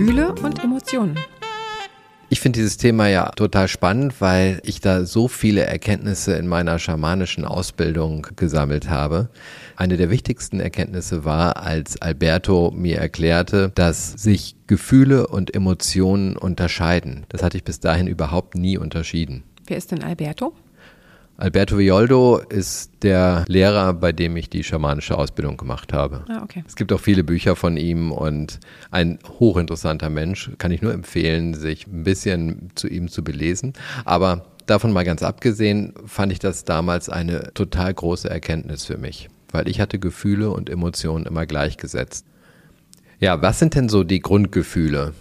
Gefühle und Emotionen. Ich finde dieses Thema ja total spannend, weil ich da so viele Erkenntnisse in meiner schamanischen Ausbildung gesammelt habe. Eine der wichtigsten Erkenntnisse war, als Alberto mir erklärte, dass sich Gefühle und Emotionen unterscheiden. Das hatte ich bis dahin überhaupt nie unterschieden. Wer ist denn Alberto? Alberto Violdo ist der Lehrer, bei dem ich die schamanische Ausbildung gemacht habe. Ah, okay. Es gibt auch viele Bücher von ihm und ein hochinteressanter Mensch. Kann ich nur empfehlen, sich ein bisschen zu ihm zu belesen. Aber davon mal ganz abgesehen, fand ich das damals eine total große Erkenntnis für mich, weil ich hatte Gefühle und Emotionen immer gleichgesetzt. Ja, was sind denn so die Grundgefühle?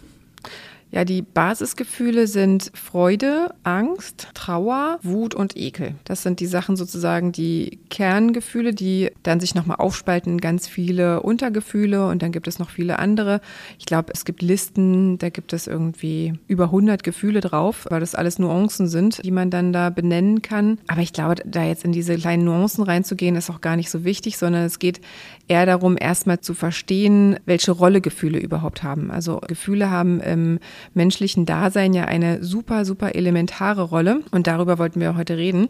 Ja, die Basisgefühle sind Freude, Angst, Trauer, Wut und Ekel. Das sind die Sachen sozusagen, die Kerngefühle, die dann sich nochmal aufspalten in ganz viele Untergefühle und dann gibt es noch viele andere. Ich glaube, es gibt Listen, da gibt es irgendwie über 100 Gefühle drauf, weil das alles Nuancen sind, die man dann da benennen kann. Aber ich glaube, da jetzt in diese kleinen Nuancen reinzugehen, ist auch gar nicht so wichtig, sondern es geht eher darum, erstmal zu verstehen, welche Rolle Gefühle überhaupt haben. Also Gefühle haben im menschlichen Dasein ja eine super, super elementare Rolle. Und darüber wollten wir heute reden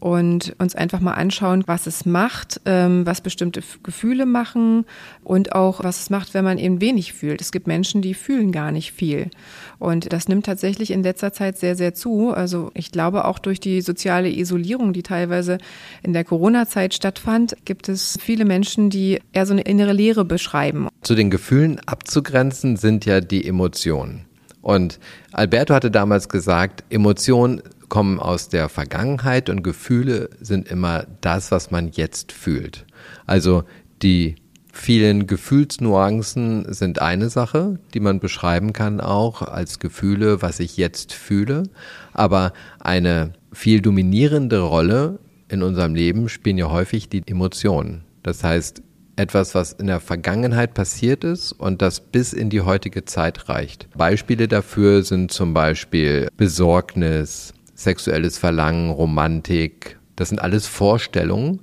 und uns einfach mal anschauen, was es macht, ähm, was bestimmte Gefühle machen und auch was es macht, wenn man eben wenig fühlt. Es gibt Menschen, die fühlen gar nicht viel. Und das nimmt tatsächlich in letzter Zeit sehr, sehr zu. Also ich glaube auch durch die soziale Isolierung, die teilweise in der Corona-Zeit stattfand, gibt es viele Menschen, die eher so eine innere Leere beschreiben. Zu den Gefühlen abzugrenzen sind ja die Emotionen. Und Alberto hatte damals gesagt, Emotionen kommen aus der Vergangenheit und Gefühle sind immer das, was man jetzt fühlt. Also die vielen Gefühlsnuancen sind eine Sache, die man beschreiben kann auch als Gefühle, was ich jetzt fühle. Aber eine viel dominierende Rolle in unserem Leben spielen ja häufig die Emotionen. Das heißt, etwas, was in der Vergangenheit passiert ist und das bis in die heutige Zeit reicht. Beispiele dafür sind zum Beispiel Besorgnis, sexuelles Verlangen, Romantik. Das sind alles Vorstellungen,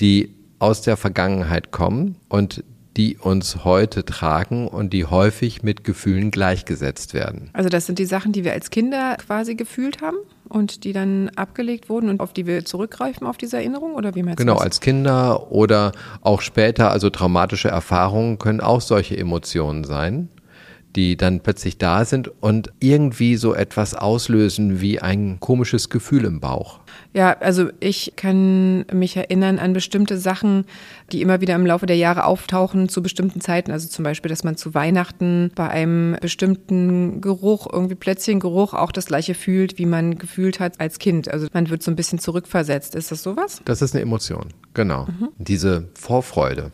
die aus der Vergangenheit kommen und die uns heute tragen und die häufig mit Gefühlen gleichgesetzt werden. Also das sind die Sachen, die wir als Kinder quasi gefühlt haben und die dann abgelegt wurden und auf die wir zurückgreifen auf diese Erinnerung oder wie meinst Genau, du das? als Kinder oder auch später, also traumatische Erfahrungen können auch solche Emotionen sein die dann plötzlich da sind und irgendwie so etwas auslösen wie ein komisches Gefühl im Bauch. Ja, also ich kann mich erinnern an bestimmte Sachen, die immer wieder im Laufe der Jahre auftauchen zu bestimmten Zeiten. Also zum Beispiel, dass man zu Weihnachten bei einem bestimmten Geruch, irgendwie Plätzchengeruch, auch das gleiche fühlt, wie man gefühlt hat als Kind. Also man wird so ein bisschen zurückversetzt. Ist das sowas? Das ist eine Emotion, genau. Mhm. Diese Vorfreude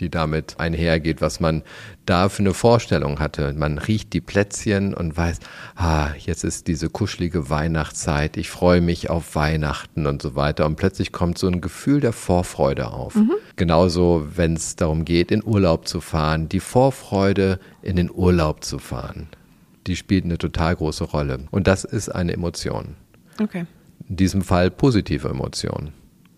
die damit einhergeht, was man da für eine Vorstellung hatte. Man riecht die Plätzchen und weiß, ah, jetzt ist diese kuschelige Weihnachtszeit, ich freue mich auf Weihnachten und so weiter. Und plötzlich kommt so ein Gefühl der Vorfreude auf. Mhm. Genauso, wenn es darum geht, in Urlaub zu fahren, die Vorfreude, in den Urlaub zu fahren, die spielt eine total große Rolle. Und das ist eine Emotion. Okay. In diesem Fall positive Emotionen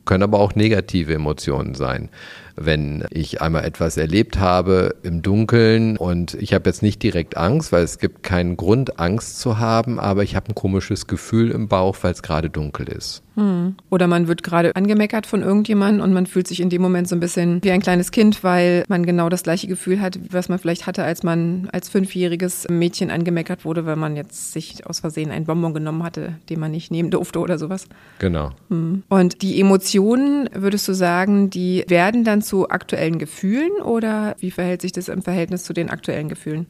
können aber auch negative Emotionen sein. Wenn ich einmal etwas erlebt habe im Dunkeln und ich habe jetzt nicht direkt Angst, weil es gibt keinen Grund, Angst zu haben, aber ich habe ein komisches Gefühl im Bauch, weil es gerade dunkel ist. Hm. Oder man wird gerade angemeckert von irgendjemandem und man fühlt sich in dem Moment so ein bisschen wie ein kleines Kind, weil man genau das gleiche Gefühl hat, was man vielleicht hatte, als man als fünfjähriges Mädchen angemeckert wurde, weil man jetzt sich aus Versehen einen Bonbon genommen hatte, den man nicht nehmen durfte oder sowas. Genau. Hm. Und die Emotionen, würdest du sagen, die werden dann zu aktuellen Gefühlen oder wie verhält sich das im Verhältnis zu den aktuellen Gefühlen?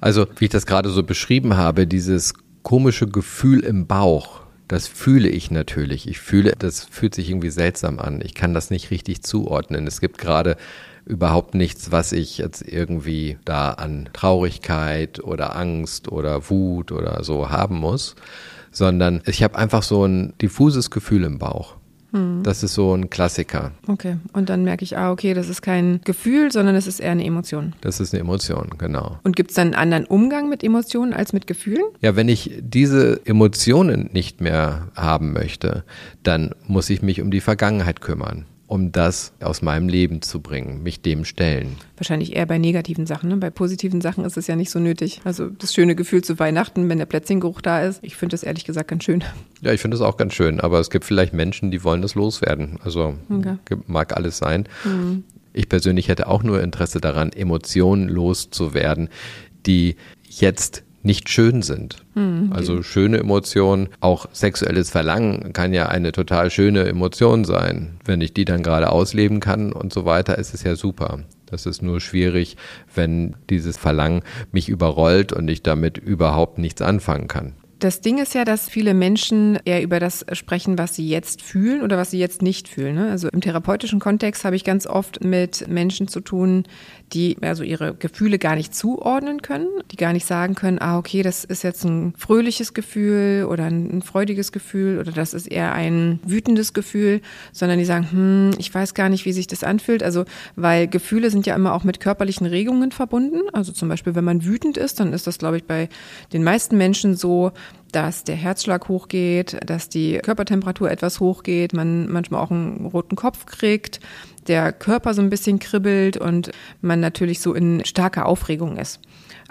Also, wie ich das gerade so beschrieben habe, dieses komische Gefühl im Bauch, Das fühle ich natürlich. Ich fühle, das fühlt sich irgendwie seltsam an. Ich kann das nicht richtig zuordnen. Es gibt gerade überhaupt nichts, was ich jetzt irgendwie da an Traurigkeit oder Angst oder Wut oder so haben muss, sondern ich habe einfach so ein diffuses Gefühl im Bauch. Hm. Das ist so ein Klassiker. Okay, und dann merke ich, ah, okay, das ist kein Gefühl, sondern es ist eher eine Emotion. Das ist eine Emotion, genau. Und gibt es dann einen anderen Umgang mit Emotionen als mit Gefühlen? Ja, wenn ich diese Emotionen nicht mehr haben möchte, dann muss ich mich um die Vergangenheit kümmern um das aus meinem Leben zu bringen, mich dem stellen. Wahrscheinlich eher bei negativen Sachen. Ne? Bei positiven Sachen ist es ja nicht so nötig. Also das schöne Gefühl zu Weihnachten, wenn der Plätzchengeruch da ist, ich finde das ehrlich gesagt ganz schön. Ja, ich finde das auch ganz schön, aber es gibt vielleicht Menschen, die wollen das loswerden. Also okay. mag alles sein. Mhm. Ich persönlich hätte auch nur Interesse daran, Emotionen loszuwerden, die jetzt nicht schön sind. Mhm. Also schöne Emotionen, auch sexuelles Verlangen kann ja eine total schöne Emotion sein. Wenn ich die dann gerade ausleben kann und so weiter, ist es ja super. Das ist nur schwierig, wenn dieses Verlangen mich überrollt und ich damit überhaupt nichts anfangen kann. Das Ding ist ja, dass viele Menschen eher über das sprechen, was sie jetzt fühlen oder was sie jetzt nicht fühlen. Ne? Also im therapeutischen Kontext habe ich ganz oft mit Menschen zu tun, die also ihre Gefühle gar nicht zuordnen können, die gar nicht sagen können, ah, okay, das ist jetzt ein fröhliches Gefühl oder ein, freudiges Gefühl oder das ist eher ein wütendes Gefühl, sondern die sagen, hm, ich weiß gar nicht, wie sich das anfühlt. Also, weil Gefühle sind ja immer auch mit körperlichen Regungen verbunden. Also zum Beispiel, wenn man wütend ist, dann ist das, glaube ich, bei den meisten Menschen so, dass der Herzschlag hochgeht, dass die Körpertemperatur etwas hochgeht, man manchmal auch einen roten Kopf kriegt, der Körper so ein bisschen kribbelt und man natürlich so in starker Aufregung ist.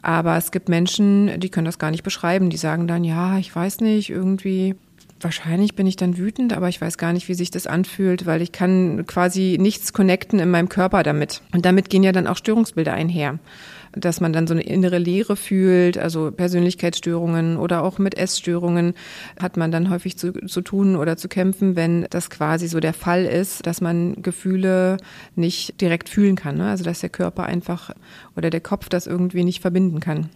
Aber es gibt Menschen, die können das gar nicht beschreiben. Die sagen dann, ja, ich weiß nicht, irgendwie wahrscheinlich bin ich dann wütend, aber ich weiß gar nicht, wie sich das anfühlt, weil ich kann quasi nichts connecten in meinem Körper damit. Und damit gehen ja dann auch Störungsbilder einher dass man dann so eine innere Leere fühlt, also Persönlichkeitsstörungen oder auch mit Essstörungen hat man dann häufig zu, zu tun oder zu kämpfen, wenn das quasi so der Fall ist, dass man Gefühle nicht direkt fühlen kann. Ne? Also dass der Körper einfach oder der Kopf das irgendwie nicht verbinden kann.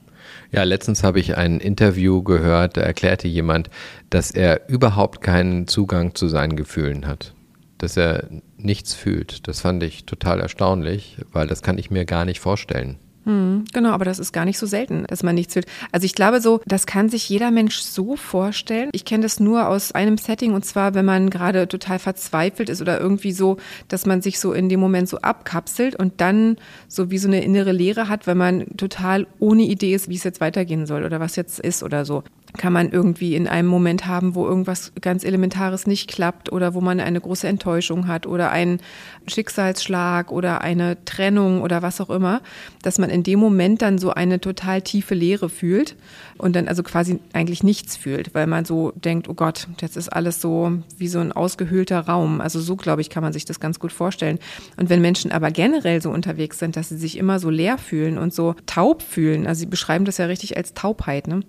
Ja, letztens habe ich ein Interview gehört, da erklärte jemand, dass er überhaupt keinen Zugang zu seinen Gefühlen hat. Dass er nichts fühlt. Das fand ich total erstaunlich, weil das kann ich mir gar nicht vorstellen. Hm, genau, aber das ist gar nicht so selten, dass man nichts will. Also ich glaube so, das kann sich jeder Mensch so vorstellen. Ich kenne das nur aus einem Setting und zwar, wenn man gerade total verzweifelt ist oder irgendwie so, dass man sich so in dem Moment so abkapselt und dann so wie so eine innere Leere hat, weil man total ohne Idee ist, wie es jetzt weitergehen soll oder was jetzt ist oder so kann man irgendwie in einem Moment haben, wo irgendwas ganz Elementares nicht klappt oder wo man eine große Enttäuschung hat oder einen Schicksalsschlag oder eine Trennung oder was auch immer, dass man in dem Moment dann so eine total tiefe Leere fühlt und dann also quasi eigentlich nichts fühlt, weil man so denkt, oh Gott, jetzt ist alles so wie so ein ausgehöhlter Raum. Also so, glaube ich, kann man sich das ganz gut vorstellen. Und wenn Menschen aber generell so unterwegs sind, dass sie sich immer so leer fühlen und so taub fühlen, also sie beschreiben das ja richtig als Taubheit, ne?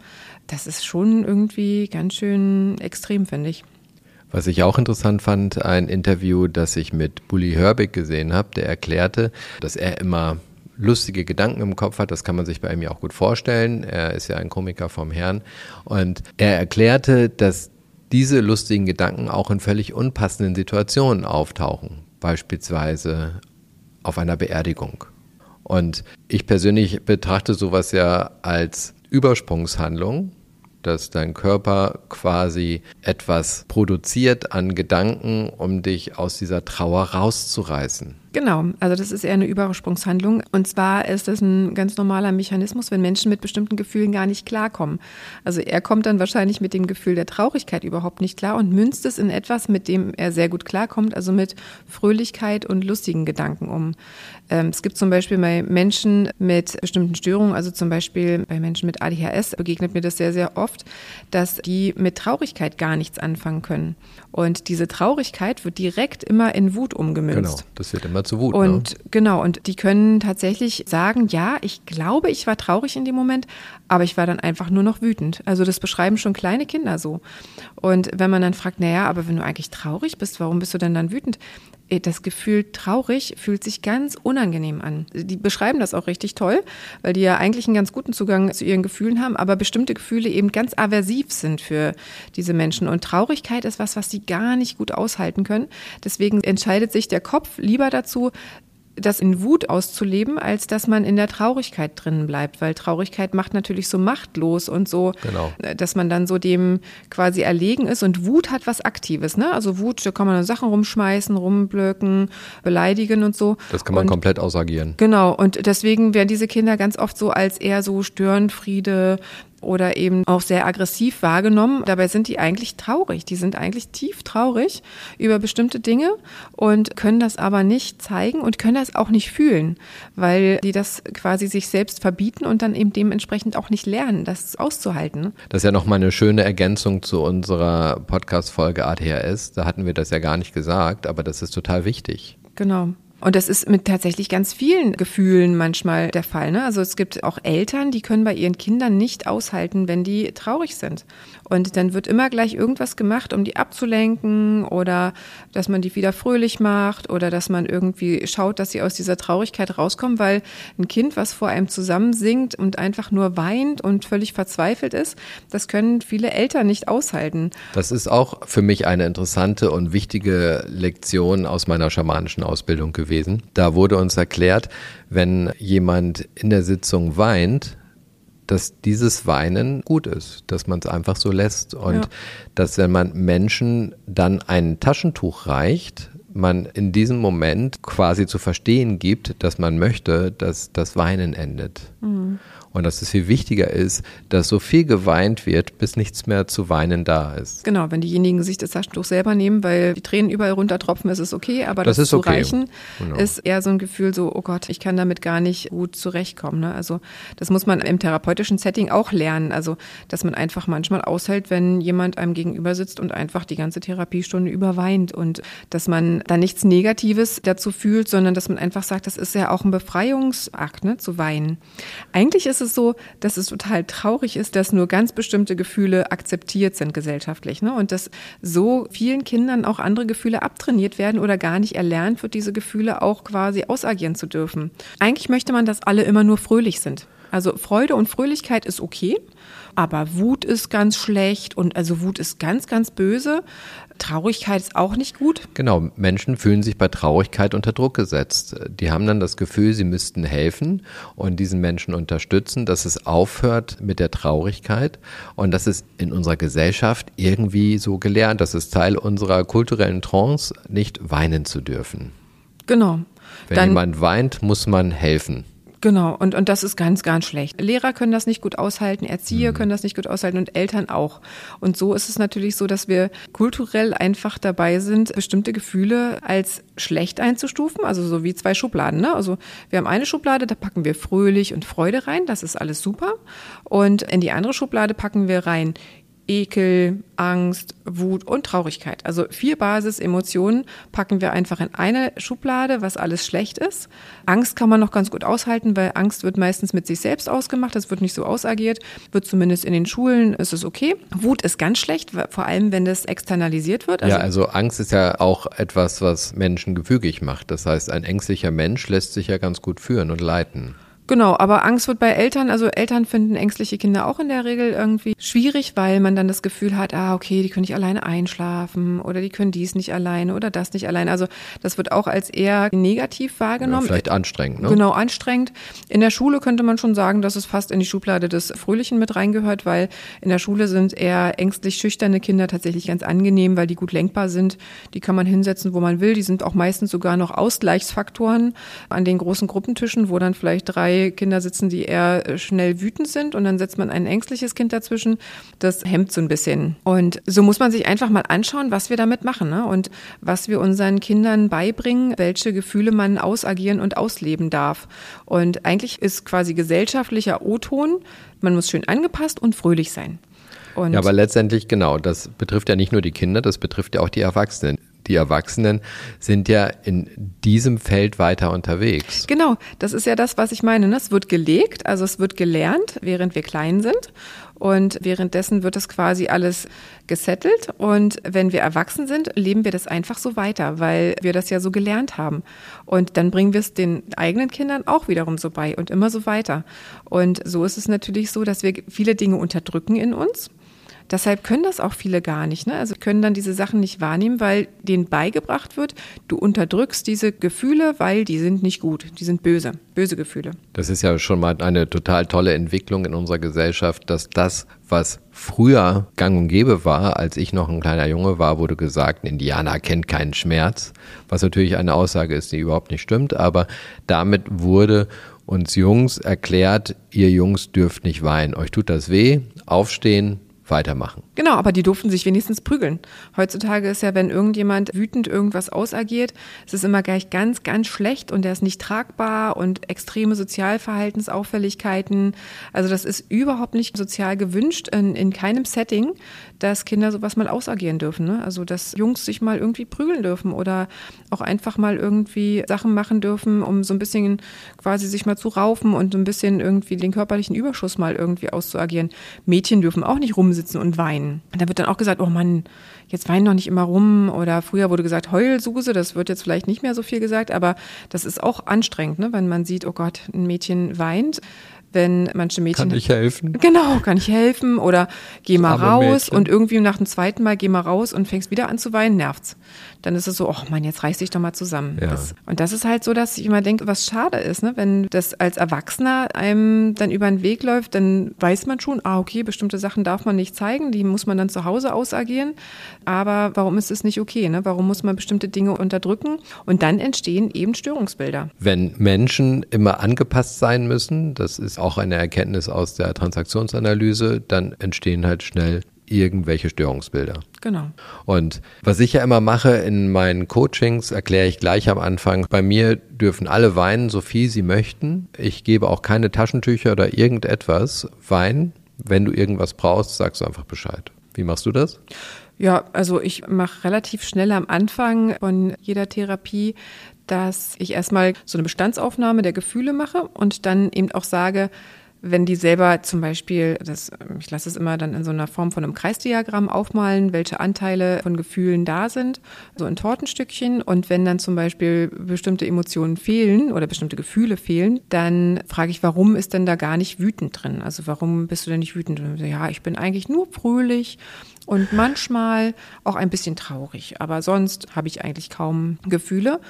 das ist schon irgendwie ganz schön extrem, finde ich. Was ich auch interessant fand, ein Interview, das ich mit Bully Herbig gesehen habe, der erklärte, dass er immer lustige Gedanken im Kopf hat. Das kann man sich bei ihm ja auch gut vorstellen. Er ist ja ein Komiker vom Herrn. Und er erklärte, dass diese lustigen Gedanken auch in völlig unpassenden Situationen auftauchen. Beispielsweise auf einer Beerdigung. Und ich persönlich betrachte sowas ja als Übersprungshandlung, dass dein Körper quasi etwas produziert an Gedanken, um dich aus dieser Trauer rauszureißen. Genau, also das ist eher eine Übersprungshandlung. Und zwar ist das ein ganz normaler Mechanismus, wenn Menschen mit bestimmten Gefühlen gar nicht klarkommen. Also er kommt dann wahrscheinlich mit dem Gefühl der Traurigkeit überhaupt nicht klar und münzt es in etwas, mit dem er sehr gut klarkommt, also mit Fröhlichkeit und lustigen Gedanken um. Ähm, es gibt zum Beispiel bei Menschen mit bestimmten Störungen, also zum Beispiel bei Menschen mit ADHS begegnet mir das sehr, sehr oft, dass die mit Traurigkeit gar nichts anfangen können. Und diese Traurigkeit wird direkt immer in Wut umgemünzt. Genau, das wird immer zu Wut. Und ne? genau, und die können tatsächlich sagen, ja, ich glaube, ich war traurig in dem Moment, aber ich war dann einfach nur noch wütend. Also das beschreiben schon kleine Kinder so. Und wenn man dann fragt, naja, aber wenn du eigentlich traurig bist, warum bist du denn dann wütend? Äh, das Gefühl traurig fühlt sich ganz unangenehm an. Die beschreiben das auch richtig toll, weil die ja eigentlich einen ganz guten Zugang zu ihren Gefühlen haben, aber bestimmte Gefühle eben ganz aversiv sind für diese Menschen. Und Traurigkeit ist was, was sie gar nicht gut aushalten können. Deswegen entscheidet sich der Kopf lieber dazu, das in Wut auszuleben, als dass man in der Traurigkeit drinnen bleibt, weil Traurigkeit macht natürlich so machtlos und so, genau. Äh, dass man dann so dem quasi erlegen ist und Wut hat was Aktives, ne? Also Wut, da kann man Sachen rumschmeißen, rumblöcken, beleidigen und so. Das kann man und, komplett ausagieren. Genau und deswegen werden diese Kinder ganz oft so als eher so Störenfriede, oder eben auch sehr aggressiv wahrgenommen. Dabei sind die eigentlich traurig. Die sind eigentlich tief traurig über bestimmte Dinge und können das aber nicht zeigen und können das auch nicht fühlen, weil die das quasi sich selbst verbieten und dann eben dementsprechend auch nicht lernen, das auszuhalten. Das ist ja nochmal eine schöne Ergänzung zu unserer Podcast-Folge ADHS. Da hatten wir das ja gar nicht gesagt, aber das ist total wichtig. Genau. Und das ist mit tatsächlich ganz vielen Gefühlen manchmal der Fall. Ne? Also es gibt auch Eltern, die können bei ihren Kindern nicht aushalten, wenn die traurig sind. Und dann wird immer gleich irgendwas gemacht, um die abzulenken oder dass man die wieder fröhlich macht oder dass man irgendwie schaut, dass sie aus dieser Traurigkeit rauskommen, weil ein Kind, was vor einem zusammensingt und einfach nur weint und völlig verzweifelt ist, das können viele Eltern nicht aushalten. Das ist auch für mich eine interessante und wichtige Lektion aus meiner schamanischen Ausbildung gewesen. Da wurde uns erklärt, wenn jemand in der Sitzung weint, dass dieses Weinen gut ist, dass man es einfach so lässt und ja. dass wenn man Menschen dann ein Taschentuch reicht, man in diesem Moment quasi zu verstehen gibt, dass man möchte, dass das Weinen endet. Mhm und dass es viel wichtiger ist, dass so viel geweint wird, bis nichts mehr zu weinen da ist. Genau, wenn diejenigen sich das Taschentuch selber nehmen, weil die Tränen überall runtertropfen, ist es okay, aber das, das zu okay. reichen genau. ist eher so ein Gefühl so, oh Gott, ich kann damit gar nicht gut zurechtkommen. Ne? Also das muss man im therapeutischen Setting auch lernen, also dass man einfach manchmal aushält, wenn jemand einem gegenüber sitzt und einfach die ganze Therapiestunde überweint und dass man da nichts Negatives dazu fühlt, sondern dass man einfach sagt, das ist ja auch ein Befreiungsakt, ne, zu weinen. Eigentlich ist es so, dass es total traurig ist, dass nur ganz bestimmte Gefühle akzeptiert sind gesellschaftlich. Ne? Und dass so vielen Kindern auch andere Gefühle abtrainiert werden oder gar nicht erlernt wird, diese Gefühle auch quasi ausagieren zu dürfen. Eigentlich möchte man, dass alle immer nur fröhlich sind. Also Freude und Fröhlichkeit ist okay, aber Wut ist ganz schlecht und also Wut ist ganz, ganz böse. Traurigkeit ist auch nicht gut. Genau, Menschen fühlen sich bei Traurigkeit unter Druck gesetzt. Die haben dann das Gefühl, sie müssten helfen und diesen Menschen unterstützen, dass es aufhört mit der Traurigkeit. Und das ist in unserer Gesellschaft irgendwie so gelernt. Das ist Teil unserer kulturellen Trance, nicht weinen zu dürfen. Genau. Wenn dann, jemand weint, muss man helfen. Genau, und, und das ist ganz, ganz schlecht. Lehrer können das nicht gut aushalten, Erzieher mhm. können das nicht gut aushalten und Eltern auch. Und so ist es natürlich so, dass wir kulturell einfach dabei sind, bestimmte Gefühle als schlecht einzustufen, also so wie zwei Schubladen. Ne? Also wir haben eine Schublade, da packen wir fröhlich und Freude rein, das ist alles super. Und in die andere Schublade packen wir rein Ekel, Angst, Wut und Traurigkeit. Also vier Basisemotionen packen wir einfach in eine Schublade, was alles schlecht ist. Angst kann man noch ganz gut aushalten, weil Angst wird meistens mit sich selbst ausgemacht. Das wird nicht so ausagiert. Wird zumindest in den Schulen ist es okay. Wut ist ganz schlecht, vor allem wenn das externalisiert wird. Also ja, also Angst ist ja auch etwas, was Menschen gefügig macht. Das heißt, ein ängstlicher Mensch lässt sich ja ganz gut führen und leiten. Genau, aber Angst wird bei Eltern, also Eltern finden ängstliche Kinder auch in der Regel irgendwie schwierig, weil man dann das Gefühl hat, ah, okay, die können nicht alleine einschlafen oder die können dies nicht alleine oder das nicht alleine. Also das wird auch als eher negativ wahrgenommen. Ja, vielleicht anstrengend, ne? Genau, anstrengend. In der Schule könnte man schon sagen, dass es fast in die Schublade des Fröhlichen mit reingehört, weil in der Schule sind eher ängstlich schüchterne Kinder tatsächlich ganz angenehm, weil die gut lenkbar sind. Die kann man hinsetzen, wo man will. Die sind auch meistens sogar noch Ausgleichsfaktoren an den großen Gruppentischen, wo dann vielleicht drei Kinder sitzen, die eher äh, schnell wütend sind und dann setzt man ein ängstliches Kind dazwischen. Das hemmt so ein bisschen. Und so muss man sich einfach mal anschauen, was wir damit machen ne? und was wir unseren Kindern beibringen, welche Gefühle man ausagieren und ausleben darf. Und eigentlich ist quasi gesellschaftlicher O-Ton, man muss schön angepasst und fröhlich sein. Und ja, aber letztendlich genau, das betrifft ja nicht nur die Kinder, das betrifft ja auch die Erwachsenen. Die Erwachsenen sind ja in diesem Feld weiter unterwegs. Genau, das ist ja das, was ich meine. Ne? Es wird gelegt, also es wird gelernt, während wir klein sind. Und währenddessen wird das quasi alles gesettelt. Und wenn wir erwachsen sind, leben wir das einfach so weiter, weil wir das ja so gelernt haben. Und dann bringen wir es den eigenen Kindern auch wiederum so bei und immer so weiter. Und so ist es natürlich so, dass wir viele Dinge unterdrücken in uns Deshalb können das auch viele gar nicht. Ne? Also können dann diese Sachen nicht wahrnehmen, weil denen beigebracht wird, du unterdrückst diese Gefühle, weil die sind nicht gut, die sind böse, böse Gefühle. Das ist ja schon mal eine total tolle Entwicklung in unserer Gesellschaft, dass das, was früher gang und gäbe war, als ich noch ein kleiner Junge war, wurde gesagt, ein Indianer kennt keinen Schmerz, was natürlich eine Aussage ist, die überhaupt nicht stimmt, aber damit wurde uns Jungs erklärt, ihr Jungs dürft nicht weinen, euch tut das weh, aufstehen, weitermachen. Genau, aber die durften sich wenigstens prügeln. Heutzutage ist ja, wenn irgendjemand wütend irgendwas ausagiert, es ist immer gleich ganz, ganz schlecht und der ist nicht tragbar und extreme Sozialverhaltensauffälligkeiten. Also das ist überhaupt nicht sozial gewünscht in, in keinem Setting, dass Kinder sowas mal ausagieren dürfen. Ne? Also dass Jungs sich mal irgendwie prügeln dürfen oder auch einfach mal irgendwie Sachen machen dürfen, um so ein bisschen quasi sich mal zu raufen und so ein bisschen irgendwie den körperlichen Überschuss mal irgendwie auszuagieren. Mädchen dürfen auch nicht rumsitzen und weinen. Da wird dann auch gesagt, oh Mann, jetzt wein doch nicht immer rum. Oder früher wurde gesagt, Heulsuse, das wird jetzt vielleicht nicht mehr so viel gesagt, aber das ist auch anstrengend, ne? wenn man sieht, oh Gott, ein Mädchen weint wenn manche Mädchen. Kann ich helfen? Genau, kann ich helfen oder geh mal raus Mädchen. und irgendwie nach dem zweiten Mal geh mal raus und fängst wieder an zu weinen, nervt's dann ist es so, oh Mann, jetzt reiß dich doch mal zusammen. Ja. Das, und das ist halt so, dass ich immer denke, was schade ist, ne? wenn das als Erwachsener einem dann über den Weg läuft, dann weiß man schon, ah, okay, bestimmte Sachen darf man nicht zeigen, die muss man dann zu Hause ausagieren. Aber warum ist es nicht okay? Ne? Warum muss man bestimmte Dinge unterdrücken? Und dann entstehen eben Störungsbilder. Wenn Menschen immer angepasst sein müssen, das ist auch eine Erkenntnis aus der Transaktionsanalyse, dann entstehen halt schnell irgendwelche Störungsbilder. Genau. Und was ich ja immer mache in meinen Coachings, erkläre ich gleich am Anfang, bei mir dürfen alle weinen, so viel sie möchten. Ich gebe auch keine Taschentücher oder irgendetwas. Wein, wenn du irgendwas brauchst, sagst du einfach Bescheid. Wie machst du das? Ja, also ich mache relativ schnell am Anfang von jeder Therapie, dass ich erstmal so eine Bestandsaufnahme der Gefühle mache und dann eben auch sage, wenn die selber zum Beispiel, das, ich lasse es immer dann in so einer Form von einem Kreisdiagramm aufmalen, welche Anteile von Gefühlen da sind, so in Tortenstückchen. Und wenn dann zum Beispiel bestimmte Emotionen fehlen oder bestimmte Gefühle fehlen, dann frage ich, warum ist denn da gar nicht wütend drin? Also warum bist du denn nicht wütend? Und ja, ich bin eigentlich nur fröhlich und manchmal auch ein bisschen traurig, aber sonst habe ich eigentlich kaum Gefühle.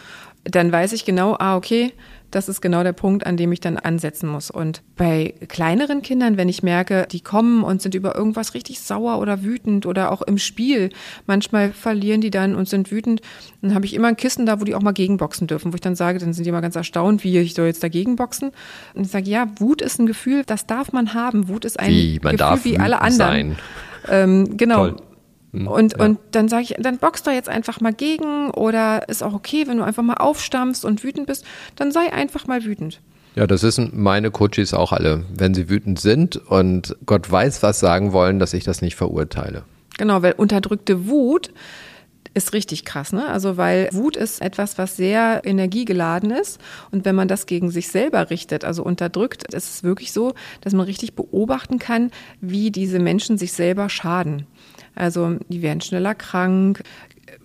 Dann weiß ich genau, ah, okay, das ist genau der Punkt, an dem ich dann ansetzen muss. Und bei kleineren Kindern, wenn ich merke, die kommen und sind über irgendwas richtig sauer oder wütend oder auch im Spiel, manchmal verlieren die dann und sind wütend, dann habe ich immer ein Kissen da, wo die auch mal gegenboxen dürfen, wo ich dann sage, dann sind die immer ganz erstaunt, wie ich soll jetzt dagegen boxen. Und ich sage, ja, Wut ist ein Gefühl, das darf man haben. Wut ist ein wie, Gefühl wie alle anderen. Ähm, genau. Toll. Hm, und, ja. und dann sage ich, dann box da jetzt einfach mal gegen oder ist auch okay, wenn du einfach mal aufstampfst und wütend bist, dann sei einfach mal wütend. Ja, das wissen meine Coaches auch alle. Wenn sie wütend sind und Gott weiß, was sagen wollen, dass ich das nicht verurteile. Genau, weil unterdrückte Wut ist richtig krass, ne? Also weil Wut ist etwas, was sehr energiegeladen ist und wenn man das gegen sich selber richtet, also unterdrückt, ist es wirklich so, dass man richtig beobachten kann, wie diese Menschen sich selber schaden. Also die werden schneller krank,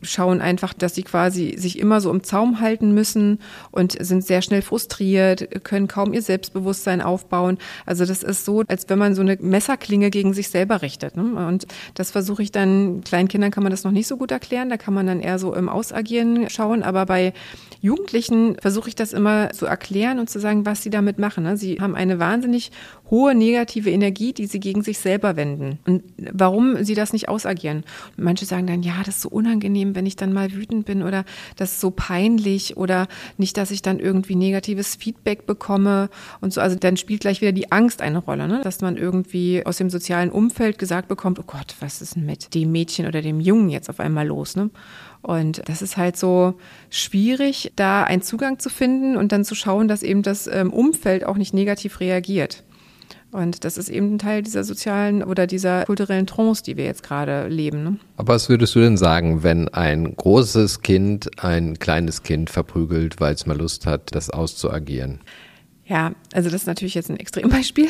schauen einfach, dass sie quasi sich immer so im Zaum halten müssen und sind sehr schnell frustriert, können kaum ihr Selbstbewusstsein aufbauen. Also das ist so, als wenn man so eine Messerklinge gegen sich selber richtet. Ne? Und das versuche ich dann, kleinen Kindern kann man das noch nicht so gut erklären, da kann man dann eher so im Ausagieren schauen, aber bei Jugendlichen versuche ich das immer zu erklären und zu sagen, was sie damit machen. Ne? Sie haben eine wahnsinnig hohe negative Energie, die sie gegen sich selber wenden. Und warum sie das nicht ausagieren? Manche sagen dann, ja, das ist so unangenehm, wenn ich dann mal wütend bin oder das ist so peinlich oder nicht, dass ich dann irgendwie negatives Feedback bekomme und so. Also dann spielt gleich wieder die Angst eine Rolle, ne? dass man irgendwie aus dem sozialen Umfeld gesagt bekommt, oh Gott, was ist denn mit dem Mädchen oder dem Jungen jetzt auf einmal los? Ne? Und das ist halt so schwierig, da einen Zugang zu finden und dann zu schauen, dass eben das ähm, Umfeld auch nicht negativ reagiert. Und das ist eben ein Teil dieser sozialen oder dieser kulturellen Trance, die wir jetzt gerade leben. Ne? Aber was würdest du denn sagen, wenn ein großes Kind ein kleines Kind verprügelt, weil es mal Lust hat, das auszuagieren? Ja, also das ist natürlich jetzt ein Extrembeispiel.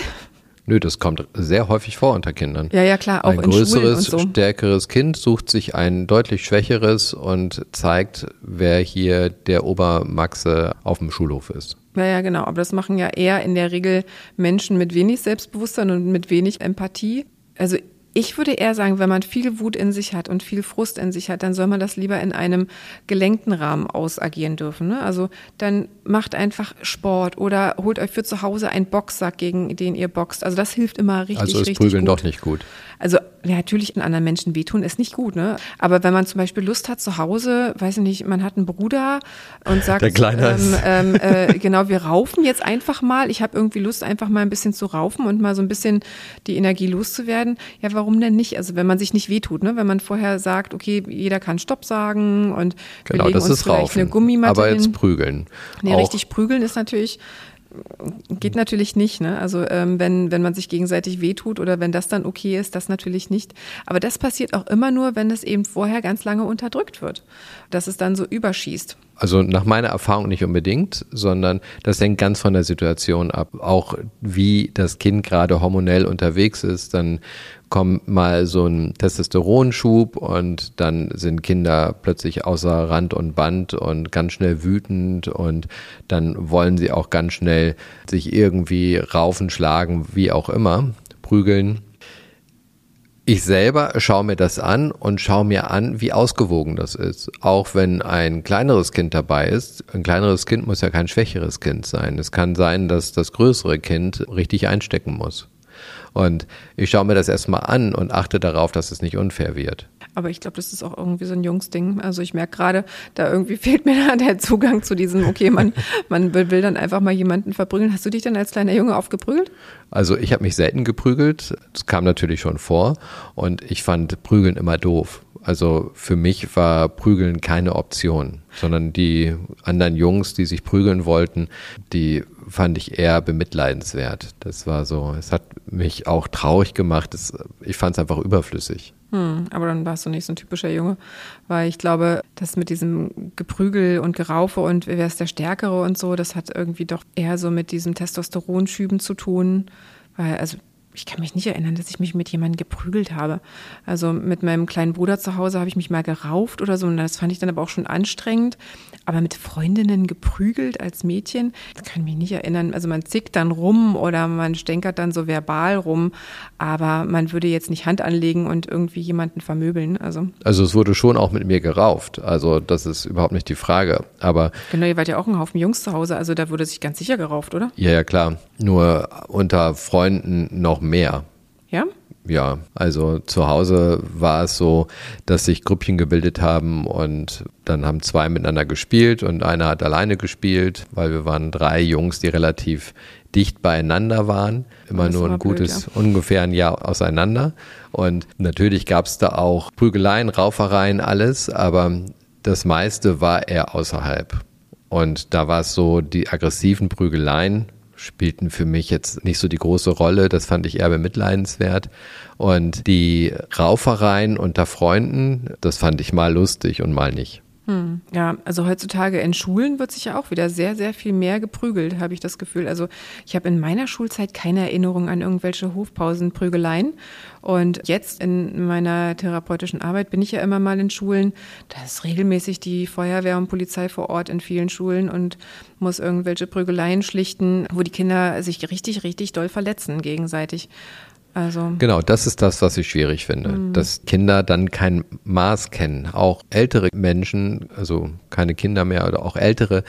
Nö, das kommt sehr häufig vor unter Kindern. Ja, ja, klar, auch ein in größeres, so. stärkeres Kind sucht sich ein deutlich schwächeres und zeigt, wer hier der Obermaxe auf dem Schulhof ist. Ja, ja, genau. Aber das machen ja eher in der Regel Menschen mit wenig Selbstbewusstsein und mit wenig Empathie. Also ich würde eher sagen, wenn man viel Wut in sich hat und viel Frust in sich hat, dann soll man das lieber in einem gelenkten Rahmen ausagieren dürfen. Ne? Also dann macht einfach Sport oder holt euch für zu Hause einen Boxsack, gegen den ihr boxt. Also das hilft immer richtig, also ist richtig Prügeln gut. doch nicht gut. Also ja, natürlich in anderen Menschen wehtun ist nicht gut, ne? Aber wenn man zum Beispiel Lust hat zu Hause, weiß ich nicht, man hat einen Bruder und sagt, Der Kleine ähm, ähm, äh, genau, wir raufen jetzt einfach mal. Ich habe irgendwie Lust, einfach mal ein bisschen zu raufen und mal so ein bisschen die Energie loszuwerden. Ja, warum denn nicht? Also wenn man sich nicht wehtut, ne? Wenn man vorher sagt, okay, jeder kann Stopp sagen und genau, wir legen das uns ist vielleicht raufen. eine Gummimatte Aber jetzt prügeln. Nee, Auch richtig prügeln ist natürlich geht natürlich nicht, ne? Also ähm, wenn, wenn man sich gegenseitig wehtut oder wenn das dann okay ist, das natürlich nicht. Aber das passiert auch immer nur, wenn es eben vorher ganz lange unterdrückt wird. Dass es dann so überschießt. Also nach meiner Erfahrung nicht unbedingt, sondern das hängt ganz von der Situation ab. Auch wie das Kind gerade hormonell unterwegs ist, dann kommt mal so ein Testosteronschub und dann sind Kinder plötzlich außer Rand und Band und ganz schnell wütend und dann wollen sie auch ganz schnell sich irgendwie raufen, schlagen, wie auch immer, prügeln. Ich selber schaue mir das an und schaue mir an, wie ausgewogen das ist. Auch wenn ein kleineres Kind dabei ist. Ein kleineres Kind muss ja kein schwächeres Kind sein. Es kann sein, dass das größere Kind richtig einstecken muss. Und ich schaue mir das erstmal an und achte darauf, dass es nicht unfair wird. Aber ich glaube, das ist auch irgendwie so ein Jungsding. Also ich merke gerade, da irgendwie fehlt mir da der Zugang zu diesem, okay, man, man will, dann einfach mal jemanden verprügeln. Hast du dich denn als kleiner Junge aufgeprügelt? Also ich habe mich selten geprügelt. Das kam natürlich schon vor. Und ich fand Prügeln immer doof. Also für mich war Prügeln keine Option, sondern die anderen Jungs, die sich prügeln wollten, die fand ich eher bemitleidenswert. Das war so, es hat mich auch traurig gemacht. Das, ich fand es einfach überflüssig. Hm, aber dann warst du nicht so ein typischer Junge, weil ich glaube, das mit diesem Geprügel und Geraufe und wer ist der Stärkere und so, das hat irgendwie doch eher so mit diesem Testosteronschüben zu tun, weil also ich kann mich nicht erinnern, dass ich mich mit jemandem geprügelt habe. Also mit meinem kleinen Bruder zu Hause habe ich mich mal gerauft oder so und das fand ich dann aber auch schon anstrengend. Aber mit Freundinnen geprügelt als Mädchen, das kann ich mich nicht erinnern. Also man zickt dann rum oder man stänkert dann so verbal rum, aber man würde jetzt nicht Hand anlegen und irgendwie jemanden vermöbeln. Also, also es wurde schon auch mit mir gerauft. Also das ist überhaupt nicht die Frage. Aber genau, ihr wart ja auch ein Haufen Jungs zu Hause, also da wurde sich ganz sicher gerauft, oder? Ja, ja, klar. Nur unter Freunden noch mehr. Ja? Ja, also zu Hause war es so, dass sich Grüppchen gebildet haben und dann haben zwei miteinander gespielt und einer hat alleine gespielt, weil wir waren drei Jungs, die relativ dicht beieinander waren, immer nur ein gutes, blöd, ja. ungefähr ein Jahr auseinander. Und natürlich gab es da auch Prügeleien, Raufereien, alles, aber das meiste war eher außerhalb. Und da war es so, die aggressiven Prügeleien spielten für mich jetzt nicht so die große Rolle. Das fand ich eher bemitleidenswert. Und die Raufereien unter Freunden, das fand ich mal lustig und mal nicht. Hm. Ja, also heutzutage in Schulen wird sich ja auch wieder sehr, sehr viel mehr geprügelt, habe ich das Gefühl. Also ich habe in meiner Schulzeit keine Erinnerung an irgendwelche Hofpausenprügeleien. Und jetzt in meiner therapeutischen Arbeit bin ich ja immer mal in Schulen. Da ist regelmäßig die Feuerwehr und Polizei vor Ort in vielen Schulen und muss irgendwelche Prügeleien schlichten, wo die Kinder sich richtig, richtig doll verletzen gegenseitig. Also genau, das ist das, was ich schwierig finde, mhm. dass Kinder dann kein Maß kennen. Auch ältere Menschen, also keine Kinder mehr oder auch ältere,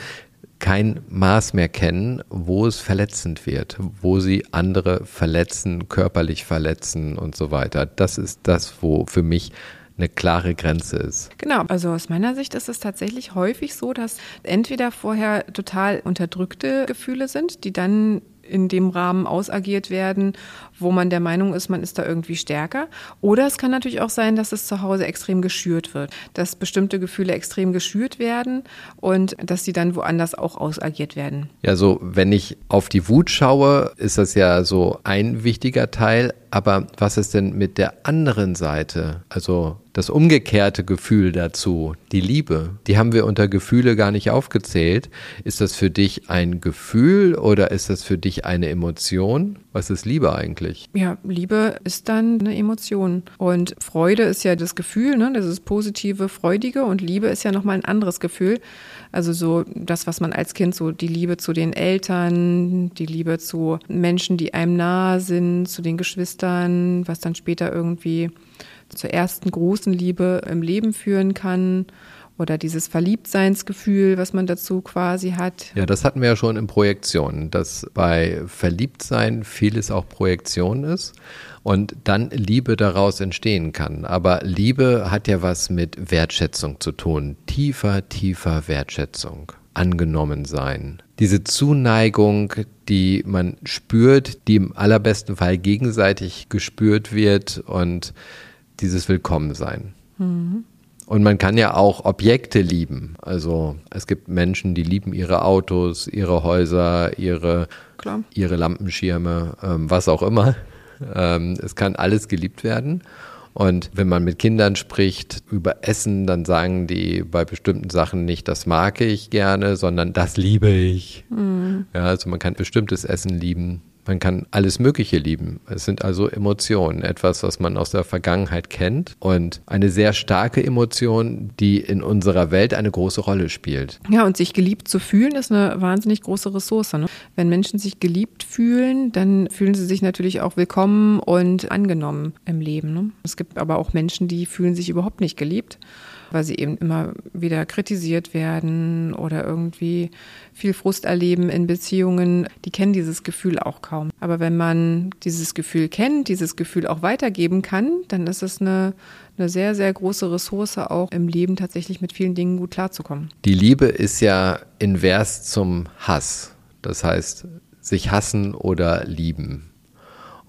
kein Maß mehr kennen, wo es verletzend wird, wo sie andere verletzen, körperlich verletzen und so weiter. Das ist das, wo für mich eine klare Grenze ist. Genau, also aus meiner Sicht ist es tatsächlich häufig so, dass entweder vorher total unterdrückte Gefühle sind, die dann in dem Rahmen ausagiert werden, wo man der Meinung ist, man ist da irgendwie stärker. Oder es kann natürlich auch sein, dass es zu Hause extrem geschürt wird, dass bestimmte Gefühle extrem geschürt werden und dass sie dann woanders auch ausagiert werden. Ja, so wenn ich auf die Wut schaue, ist das ja so ein wichtiger Teil. Aber was ist denn mit der anderen Seite? Also das umgekehrte Gefühl dazu, die Liebe, die haben wir unter Gefühle gar nicht aufgezählt. Ist das für dich ein Gefühl oder ist das für dich eine Emotion? Was ist Liebe eigentlich? Ja, Liebe ist dann eine Emotion. Und Freude ist ja das Gefühl, ne? das ist positive, freudige. Und Liebe ist ja nochmal ein anderes Gefühl. Also so das, was man als Kind so die Liebe zu den Eltern, die Liebe zu Menschen, die einem nahe sind, zu den Geschwistern, was dann später irgendwie zur ersten großen Liebe im Leben führen kann oder dieses Verliebtseinsgefühl, was man dazu quasi hat. Ja, das hatten wir ja schon in Projektionen, dass bei Verliebtsein vieles auch Projektion ist und dann Liebe daraus entstehen kann. Aber Liebe hat ja was mit Wertschätzung zu tun. Tiefer, tiefer Wertschätzung. Angenommen sein. Diese Zuneigung, die man spürt, die im allerbesten Fall gegenseitig gespürt wird und dieses Willkommensein. Mhm. Und man kann ja auch Objekte lieben. Also es gibt Menschen, die lieben ihre Autos, ihre Häuser, ihre, ihre Lampenschirme, ähm, was auch immer. Ähm, es kann alles geliebt werden. Und wenn man mit Kindern spricht über Essen, dann sagen die bei bestimmten Sachen nicht, das mag ich gerne, sondern das liebe ich. Mhm. Ja, also man kann bestimmtes Essen lieben, man kann alles Mögliche lieben. Es sind also Emotionen, etwas, was man aus der Vergangenheit kennt und eine sehr starke Emotion, die in unserer Welt eine große Rolle spielt. Ja, und sich geliebt zu fühlen, ist eine wahnsinnig große Ressource. Ne? Wenn Menschen sich geliebt fühlen, dann fühlen sie sich natürlich auch willkommen und angenommen im Leben. Ne? Es gibt aber auch Menschen, die fühlen sich überhaupt nicht geliebt weil sie eben immer wieder kritisiert werden oder irgendwie viel Frust erleben in Beziehungen, die kennen dieses Gefühl auch kaum. Aber wenn man dieses Gefühl kennt, dieses Gefühl auch weitergeben kann, dann ist es eine, eine sehr, sehr große Ressource auch im Leben tatsächlich mit vielen Dingen gut klarzukommen. Die Liebe ist ja invers zum Hass. Das heißt, sich hassen oder lieben.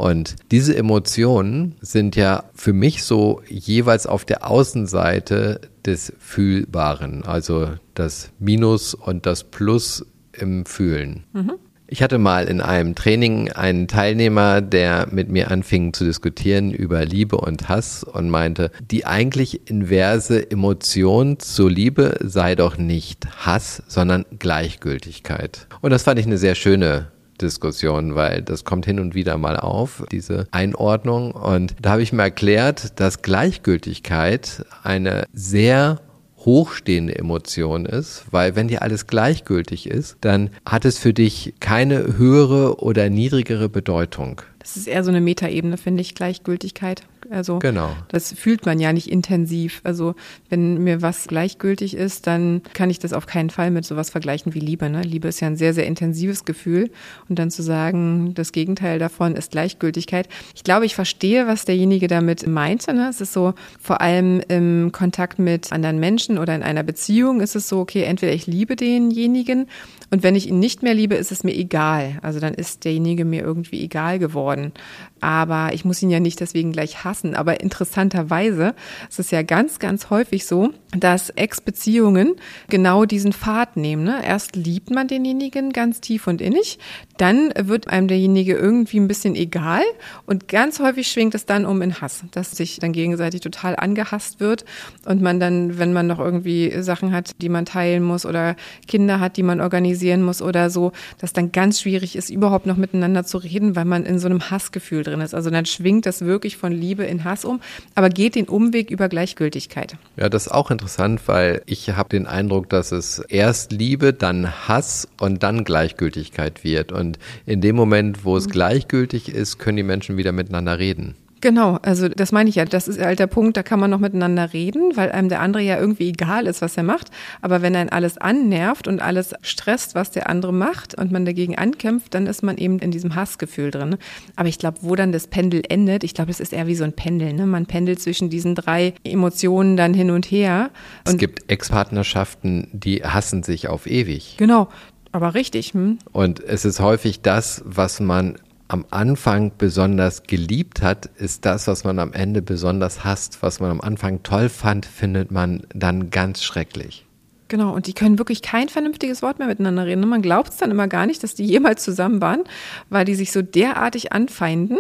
Und diese Emotionen sind ja für mich so jeweils auf der Außenseite des Fühlbaren, also das Minus und das Plus im Fühlen. Mhm. Ich hatte mal in einem Training einen Teilnehmer, der mit mir anfing zu diskutieren über Liebe und Hass und meinte, die eigentlich inverse Emotion zur Liebe sei doch nicht Hass, sondern Gleichgültigkeit. Und das fand ich eine sehr schöne Diskussion, weil das kommt hin und wieder mal auf, diese Einordnung. Und da habe ich mir erklärt, dass Gleichgültigkeit eine sehr hochstehende Emotion ist, weil wenn dir alles gleichgültig ist, dann hat es für dich keine höhere oder niedrigere Bedeutung. Das ist eher so eine Metaebene, finde ich, Gleichgültigkeit. Also genau. das fühlt man ja nicht intensiv. Also wenn mir was gleichgültig ist, dann kann ich das auf keinen Fall mit sowas vergleichen wie Liebe. Ne? Liebe ist ja ein sehr, sehr intensives Gefühl. Und dann zu sagen, das Gegenteil davon ist Gleichgültigkeit. Ich glaube, ich verstehe, was derjenige damit meinte. Ne? Es ist so, vor allem im Kontakt mit anderen Menschen oder in einer Beziehung ist es so, okay, entweder ich liebe denjenigen und wenn ich ihn nicht mehr liebe, ist es mir egal. Also dann ist derjenige mir irgendwie egal geworden. Aber ich muss ihn ja nicht deswegen gleich hassen. Aber interessanterweise ist es ja ganz, ganz häufig so, dass Ex-Beziehungen genau diesen Pfad nehmen. Ne? Erst liebt man denjenigen ganz tief und innig, dann wird einem derjenige irgendwie ein bisschen egal und ganz häufig schwingt es dann um in Hass, dass sich dann gegenseitig total angehasst wird und man dann, wenn man noch irgendwie Sachen hat, die man teilen muss oder Kinder hat, die man organisieren muss oder so, dass dann ganz schwierig ist, überhaupt noch miteinander zu reden, weil man in so einem Hassgefühl drin ist. Also dann schwingt das wirklich von Liebe in Hass um, aber geht den Umweg über Gleichgültigkeit. Ja, das ist auch interessant, weil ich habe den Eindruck, dass es erst Liebe, dann Hass und dann Gleichgültigkeit wird. Und in dem Moment, wo es mhm. gleichgültig ist, können die Menschen wieder miteinander reden. Genau, also das meine ich ja. Das ist halt der Punkt, da kann man noch miteinander reden, weil einem der andere ja irgendwie egal ist, was er macht. Aber wenn einen alles annervt und alles stresst, was der andere macht und man dagegen ankämpft, dann ist man eben in diesem Hassgefühl drin. Aber ich glaube, wo dann das Pendel endet, ich glaube, es ist eher wie so ein Pendel. Ne? Man pendelt zwischen diesen drei Emotionen dann hin und her. es gibt Ex-Partnerschaften, die hassen sich auf ewig. Genau Aber richtig. Hm? Und es ist häufig das, was man am Anfang besonders geliebt hat, ist das, was man am Ende besonders hasst. Was man am Anfang toll fand, findet man dann ganz schrecklich. Genau, und die können wirklich kein vernünftiges Wort mehr miteinander reden. Man glaubt es dann immer gar nicht, dass die jemals zusammen waren, weil die sich so derartig anfeinden,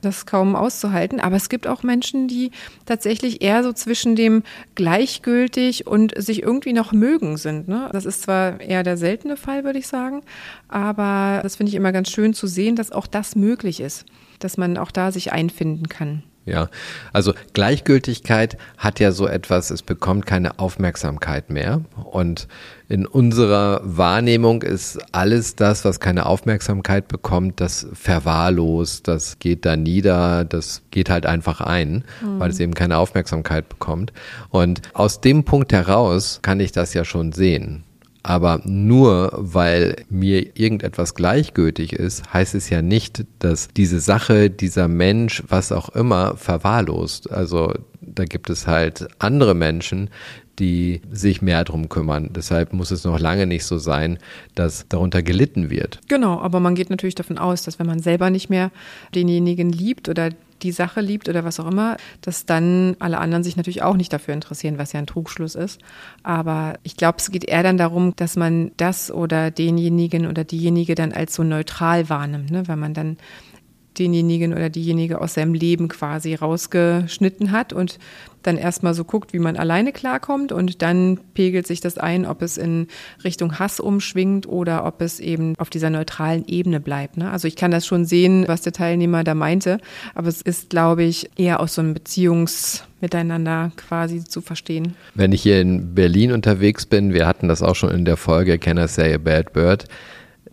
das kaum auszuhalten. Aber es gibt auch Menschen, die tatsächlich eher so zwischen dem gleichgültig und sich irgendwie noch mögen sind. Ne? Das ist zwar eher der seltene Fall, würde ich sagen, aber das finde ich immer ganz schön zu sehen, dass auch das möglich ist, dass man auch da sich einfinden kann. Ja, also Gleichgültigkeit hat ja so etwas, es bekommt keine Aufmerksamkeit mehr. Und in unserer Wahrnehmung ist alles das, was keine Aufmerksamkeit bekommt, das verwahrlost, das geht da nieder, das geht halt einfach ein, mhm. weil es eben keine Aufmerksamkeit bekommt. Und aus dem Punkt heraus kann ich das ja schon sehen. Aber nur weil mir irgendetwas gleichgültig ist, heißt es ja nicht, dass diese Sache, dieser Mensch, was auch immer, verwahrlost. Also da gibt es halt andere Menschen, die sich mehr drum kümmern. Deshalb muss es noch lange nicht so sein, dass darunter gelitten wird. Genau, aber man geht natürlich davon aus, dass wenn man selber nicht mehr denjenigen liebt oder die Sache liebt oder was auch immer, dass dann alle anderen sich natürlich auch nicht dafür interessieren, was ja ein Trugschluss ist. Aber ich glaube, es geht eher dann darum, dass man das oder denjenigen oder diejenige dann als so neutral wahrnimmt, ne? weil man dann denjenigen oder diejenige aus seinem Leben quasi rausgeschnitten hat und dann erstmal so guckt, wie man alleine klarkommt und dann pegelt sich das ein, ob es in Richtung Hass umschwingt oder ob es eben auf dieser neutralen Ebene bleibt. Ne? Also ich kann das schon sehen, was der Teilnehmer da meinte, aber es ist, glaube ich, eher aus so einem Beziehungsmiteinander quasi zu verstehen. Wenn ich hier in Berlin unterwegs bin, wir hatten das auch schon in der Folge Can I Say a Bad Bird,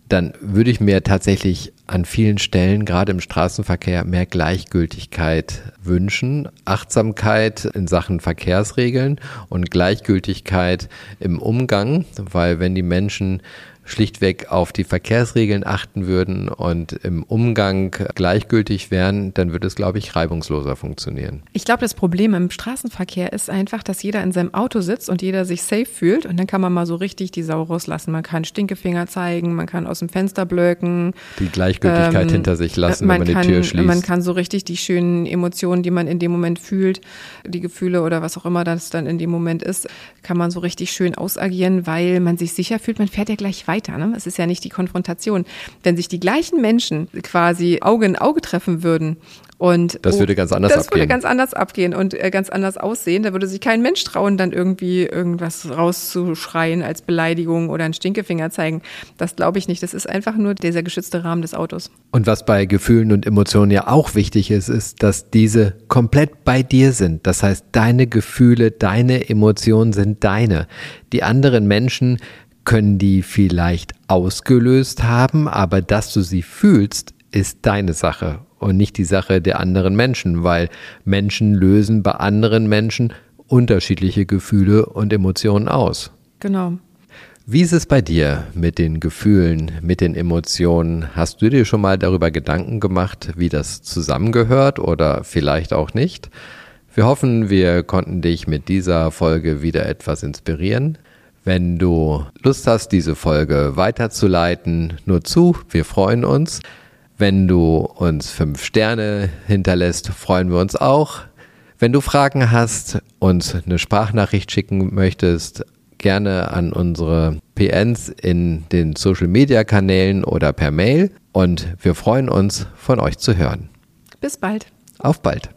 dann würde ich mir tatsächlich an vielen Stellen, gerade im Straßenverkehr, mehr Gleichgültigkeit wünschen. Achtsamkeit in Sachen Verkehrsregeln und Gleichgültigkeit im Umgang, weil wenn die Menschen schlichtweg auf die Verkehrsregeln achten würden und im Umgang gleichgültig wären, dann würde es, glaube ich, reibungsloser funktionieren. Ich glaube, das Problem im Straßenverkehr ist einfach, dass jeder in seinem Auto sitzt und jeder sich safe fühlt und dann kann man mal so richtig die Sau rauslassen. Man kann Stinkefinger zeigen, man kann aus dem Fenster blöken. Die Gleichgültigkeit ähm, hinter sich lassen, wenn man kann, die Tür schließt. Man kann so richtig die schönen Emotionen, die man in dem Moment fühlt, die Gefühle oder was auch immer das dann in dem Moment ist, kann man so richtig schön ausagieren, weil man sich sicher fühlt, man fährt ja gleich weiter weiter. Ne? Es ist ja nicht die Konfrontation. Wenn sich die gleichen Menschen quasi Auge in Auge treffen würden und das würde ganz anders das abgehen. würde ganz anders abgehen und äh, ganz anders aussehen. Da würde sich kein Mensch trauen, dann irgendwie irgendwas rauszuschreien als Beleidigung oder einen Stinkefinger zeigen. Das glaube ich nicht. Das ist einfach nur dieser geschützte Rahmen des Autos. Und was bei Gefühlen und Emotionen ja auch wichtig ist, ist, dass diese komplett bei dir sind. Das heißt, deine Gefühle, deine Emotionen sind deine. Die anderen Menschen können die vielleicht ausgelöst haben, aber dass du sie fühlst, ist deine Sache und nicht die Sache der anderen Menschen, weil Menschen lösen bei anderen Menschen unterschiedliche Gefühle und Emotionen aus. Genau. Wie ist es bei dir mit den Gefühlen, mit den Emotionen? Hast du dir schon mal darüber Gedanken gemacht, wie das zusammengehört oder vielleicht auch nicht? Wir hoffen, wir konnten dich mit dieser Folge wieder etwas inspirieren. Wenn du Lust hast, diese Folge weiterzuleiten, nur zu, wir freuen uns. Wenn du uns fünf Sterne hinterlässt, freuen wir uns auch. Wenn du Fragen hast, uns eine Sprachnachricht schicken möchtest, gerne an unsere PNs in den Social Media Kanälen oder per Mail. Und wir freuen uns, von euch zu hören. Bis bald. Auf bald.